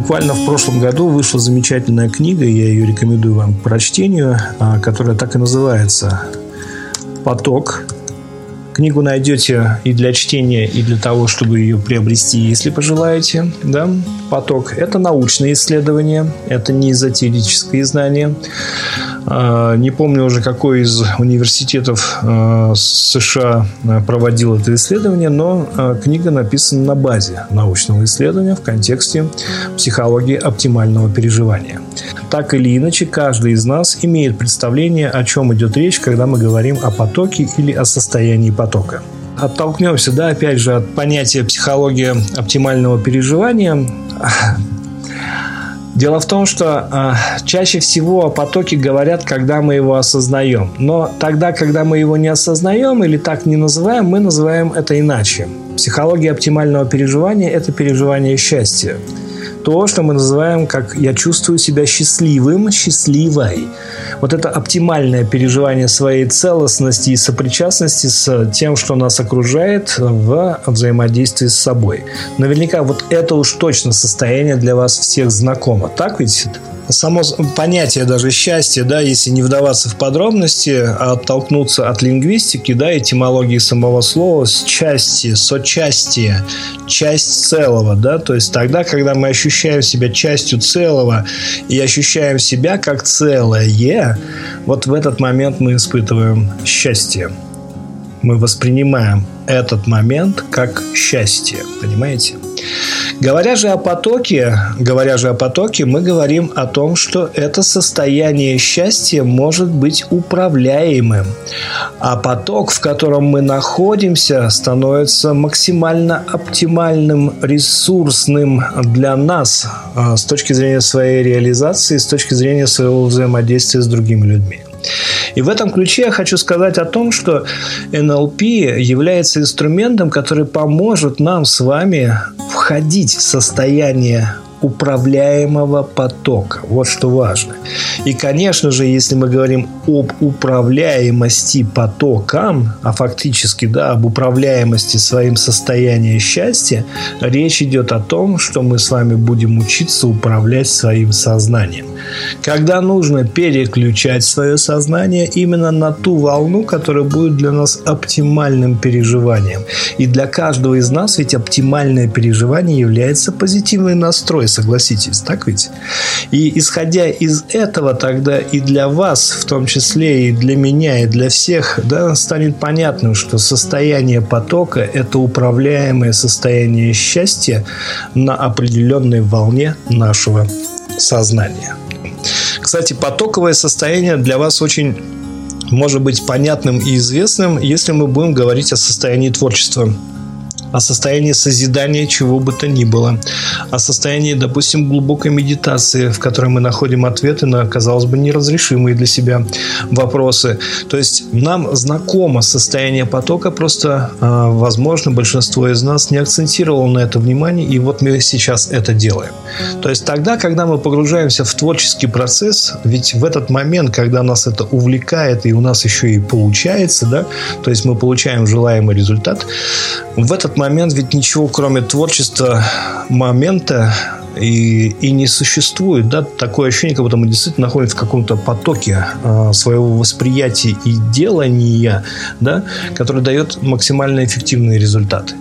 буквально в прошлом году вышла замечательная книга, я ее рекомендую вам к прочтению, а, которая так и называется «Поток». Книгу найдете и для чтения, и для того, чтобы ее приобрести, если пожелаете. Да? «Поток» – это научные исследования, это не эзотерические знания. А, не помню уже, какой из университетов а, США а, проводил это исследование, но книга написана на базе научного исследования в контексте психологии оптимального переживания. Так или иначе, каждый из нас имеет представление, о чем идет речь, когда мы говорим о потоке или о состоянии потока оттолкнемся, да, опять же, от понятия психологии оптимального переживания. Дело в том, что э, чаще всего о потоке говорят, когда мы его осознаем. Но тогда, когда мы его не осознаем или так не называем, мы называем это иначе. Психология оптимального переживания – это переживание счастья то, что мы называем как «я чувствую себя счастливым, счастливой». Вот это оптимальное переживание своей целостности и сопричастности с тем, что нас окружает в взаимодействии с собой. Наверняка вот это уж точно состояние для вас всех знакомо. Так ведь? Само понятие даже счастья, да, если не вдаваться в подробности, а оттолкнуться от лингвистики, да, этимологии самого слова, с части, сочастие, часть целого, да, то есть тогда, когда мы ощущаем себя частью целого и ощущаем себя как целое, вот в этот момент мы испытываем счастье. Мы воспринимаем этот момент как счастье, понимаете? Говоря же о потоке, говоря же о потоке, мы говорим о том, что это состояние счастья может быть управляемым, а поток, в котором мы находимся, становится максимально оптимальным, ресурсным для нас а, с точки зрения своей реализации, с точки зрения своего взаимодействия с другими людьми. И в этом ключе я хочу сказать о том, что НЛП является инструментом, который поможет нам с вами входить в состояние управляемого потока. Вот что важно. И, конечно же, если мы говорим об управляемости потоком, а фактически да, об управляемости своим состоянием счастья, речь идет о том, что мы с вами будем учиться управлять своим сознанием. Когда нужно переключать свое сознание именно на ту волну, которая будет для нас оптимальным переживанием. И для каждого из нас ведь оптимальное переживание является позитивный настрой согласитесь, так ведь? И исходя из этого, тогда и для вас, в том числе и для меня, и для всех, да, станет понятным, что состояние потока – это управляемое состояние счастья на определенной волне нашего сознания. Кстати, потоковое состояние для вас очень может быть понятным и известным, если мы будем говорить о состоянии творчества о состоянии созидания чего бы то ни было, о состоянии, допустим, глубокой медитации, в которой мы находим ответы на, казалось бы, неразрешимые для себя вопросы. То есть нам знакомо состояние потока, просто, а, возможно, большинство из нас не акцентировало на это внимание, и вот мы сейчас это делаем. То есть тогда, когда мы погружаемся в творческий процесс, ведь в этот момент, когда нас это увлекает, и у нас еще и получается, да, то есть мы получаем желаемый результат, в этот момент ведь ничего, кроме творчества момента, и, и не существует. Да? Такое ощущение, как будто мы действительно находимся в каком-то потоке э, своего восприятия и делания, да? который дает максимально эффективные результаты.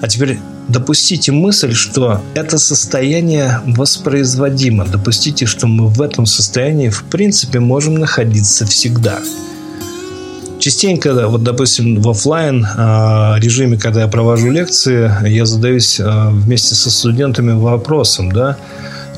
А теперь допустите мысль, что это состояние воспроизводимо. Допустите, что мы в этом состоянии в принципе можем находиться всегда. Частенько, вот, допустим, в офлайн а, режиме, когда я провожу лекции, я задаюсь а, вместе со студентами вопросом, да,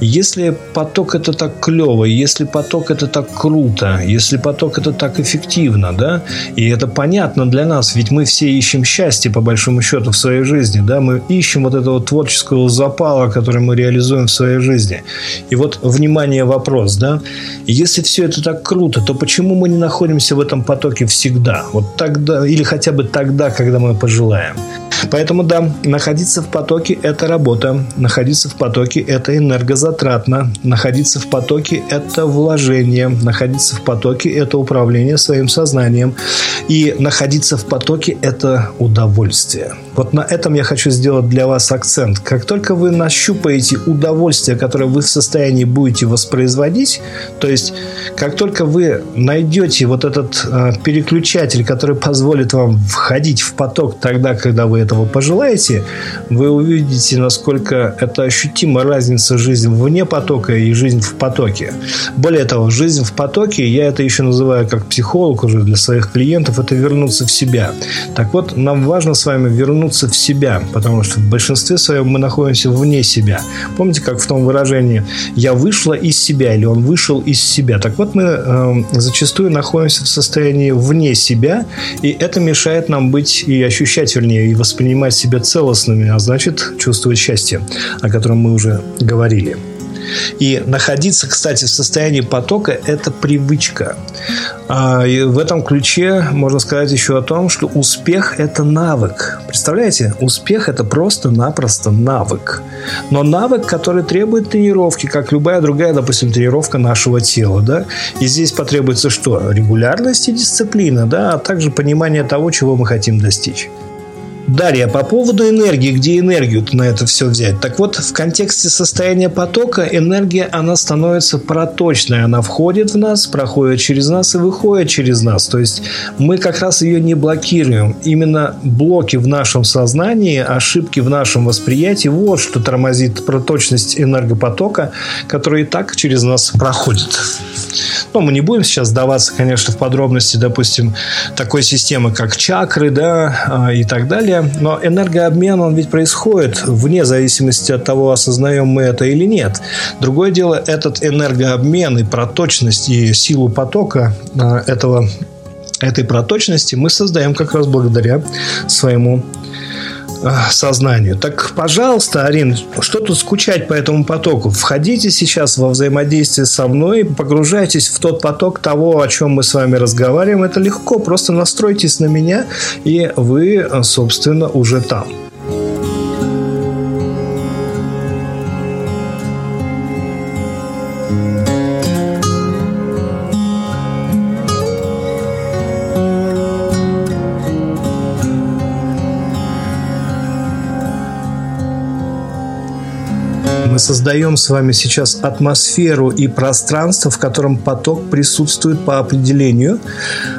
если поток это так клево, если поток это так круто, если поток это так эффективно, да, и это понятно для нас, ведь мы все ищем счастье, по большому счету, в своей жизни, да, мы ищем вот этого творческого запала, который мы реализуем в своей жизни. И вот, внимание, вопрос, да, если все это так круто, то почему мы не находимся в этом потоке всегда? Вот тогда, или хотя бы тогда, когда мы пожелаем. Поэтому, да, находиться в потоке – это работа, находиться в потоке – это энергозатратно, находиться в потоке – это вложение, находиться в потоке – это управление своим сознанием, и находиться в потоке – это удовольствие. Вот на этом я хочу сделать для вас акцент. Как только вы нащупаете удовольствие, которое вы в состоянии будете воспроизводить, то есть как только вы найдете вот этот э, переключатель, который позволит вам входить в поток тогда, когда вы этого пожелаете, вы увидите, насколько это ощутима разница жизни вне потока и жизнь в потоке. Более того, жизнь в потоке, я это еще называю как психолог уже для своих клиентов, это вернуться в себя. Так вот, нам важно с вами вернуться в себя, потому что в большинстве своем мы находимся вне себя. Помните, как в том выражении «я вышла из себя» или «он вышел из себя». Так вот, мы э, зачастую находимся в состоянии вне себя, и это мешает нам быть и ощущать, вернее, и воспринимать себя целостными, а значит, чувствовать счастье, о котором мы уже говорили. И находиться, кстати, в состоянии потока – это привычка. А, и в этом ключе можно сказать еще о том, что успех – это навык. Представляете? Успех – это просто-напросто навык. Но навык, который требует тренировки, как любая другая, допустим, тренировка нашего тела. Да? И здесь потребуется что? Регулярность и дисциплина, да? а также понимание того, чего мы хотим достичь. Дарья, по поводу энергии, где энергию на это все взять? Так вот, в контексте состояния потока энергия, она становится проточной. Она входит в нас, проходит через нас и выходит через нас. То есть мы как раз ее не блокируем. Именно блоки в нашем сознании, ошибки в нашем восприятии, вот что тормозит проточность энергопотока, который и так через нас проходит. Ну, мы не будем сейчас сдаваться, конечно, в подробности, допустим, такой системы, как чакры, да, а, и так далее. Но энергообмен, он ведь происходит вне зависимости от того, осознаем мы это или нет. Другое дело, этот энергообмен и проточность, и силу потока а, этого этой проточности мы создаем как раз благодаря своему сознанию. Так, пожалуйста, Арин, что тут скучать по этому потоку? Входите сейчас во взаимодействие со мной, погружайтесь в тот поток того, о чем мы с вами разговариваем. Это легко, просто настройтесь на меня, и вы, собственно, уже там. Мы создаем с вами сейчас атмосферу и пространство, в котором поток присутствует по определению,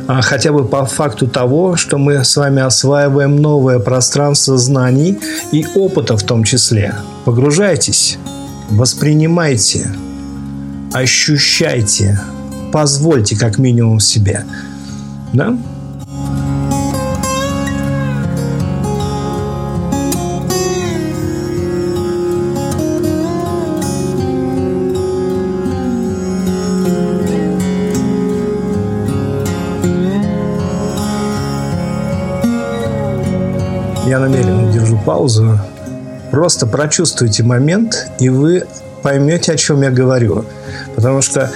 а, хотя бы по факту того, что мы с вами осваиваем новое пространство знаний и опыта в том числе. Погружайтесь, воспринимайте, ощущайте, позвольте как минимум себе. Да? Я намеренно держу паузу. Просто прочувствуйте момент, и вы поймете, о чем я говорю. Потому что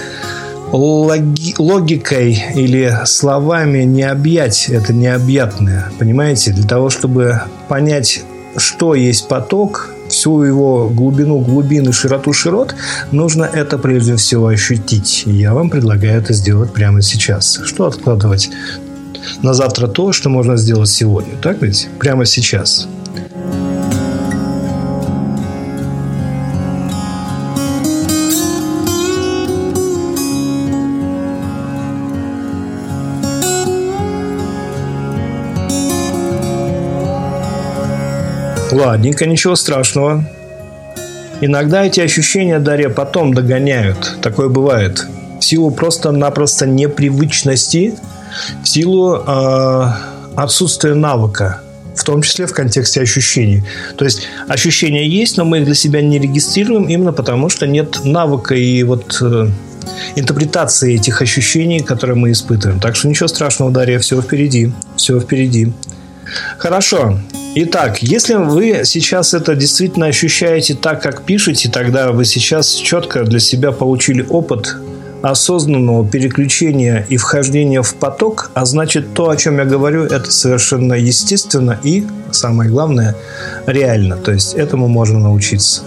логи, логикой или словами не объять это необъятное. Понимаете? Для того, чтобы понять, что есть поток, всю его глубину глубин и широту широт, нужно это прежде всего ощутить. И я вам предлагаю это сделать прямо сейчас. Что откладывать на завтра то, что можно сделать сегодня. Так ведь? Прямо сейчас. Ладненько, ничего страшного. Иногда эти ощущения, Дарья, потом догоняют. Такое бывает. В силу просто-напросто непривычности в силу э, отсутствия навыка, в том числе в контексте ощущений. То есть ощущения есть, но мы их для себя не регистрируем именно потому, что нет навыка и вот э, интерпретации этих ощущений, которые мы испытываем. Так что ничего страшного, Дарья, все впереди, все впереди. Хорошо. Итак, если вы сейчас это действительно ощущаете так, как пишете, тогда вы сейчас четко для себя получили опыт осознанного переключения и вхождения в поток, а значит то, о чем я говорю, это совершенно естественно и, самое главное, реально. То есть этому можно научиться.